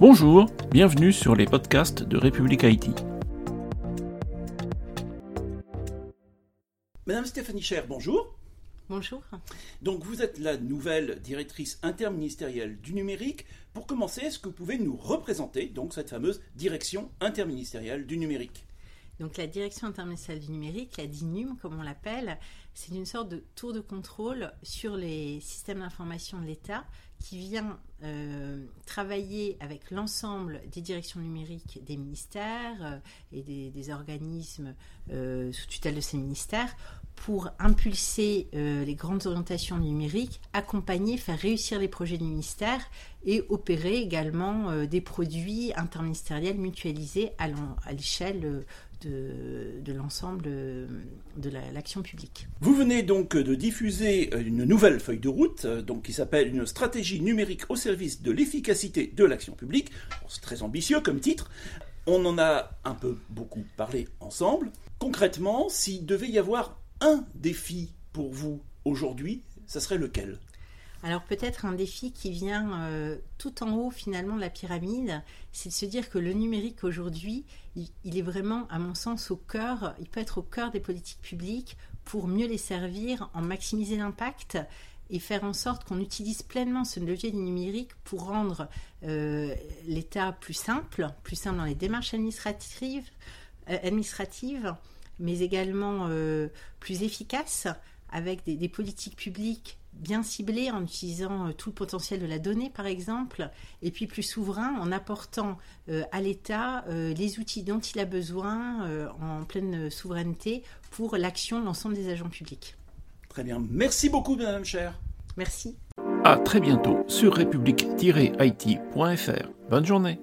Bonjour, bienvenue sur les podcasts de République Haïti. Madame Stéphanie Cher, bonjour. Bonjour. Donc vous êtes la nouvelle directrice interministérielle du numérique. Pour commencer, est-ce que vous pouvez nous représenter donc cette fameuse direction interministérielle du numérique? Donc la direction interministérielle du numérique, la DINUM comme on l'appelle, c'est une sorte de tour de contrôle sur les systèmes d'information de l'État qui vient euh, travailler avec l'ensemble des directions numériques des ministères euh, et des, organismes euh, sous tutelle de ces ministères pour impulser les grandes orientations numériques, accompagner, faire réussir les projets du ministère et opérer également des produits interministériels mutualisés à l'échelle de, l'ensemble de l'action publique. Vous venez donc de diffuser une nouvelle feuille de route donc, qui s'appelle Une stratégie numérique au service de l'efficacité de l'action publique. C'est très ambitieux comme titre. On en a un peu beaucoup parlé ensemble. Concrètement, s'il devait y avoir un défi pour vous aujourd'hui, ça serait lequel? Alors peut-être un défi qui vient euh, tout en haut finalement de la pyramide, c'est de se dire que le numérique aujourd'hui, il, est vraiment, à mon sens, au cœur, il peut être au cœur des politiques publiques pour mieux les servir, en maximiser l'impact et faire en sorte qu'on utilise pleinement ce levier du numérique pour rendre euh, l'État plus simple, plus simple dans les démarches administratives, euh, administratives mais également plus efficace avec des politiques publiques bien ciblé en utilisant euh, tout le potentiel de la donnée, par exemple, et puis plus souverain en apportant euh, à l'État euh, les outils dont il a besoin en pleine souveraineté pour l'action de l'ensemble des agents publics. Très bien. Merci beaucoup, Madame Cher. Merci. À très bientôt sur république-it.fr. Bonne journée.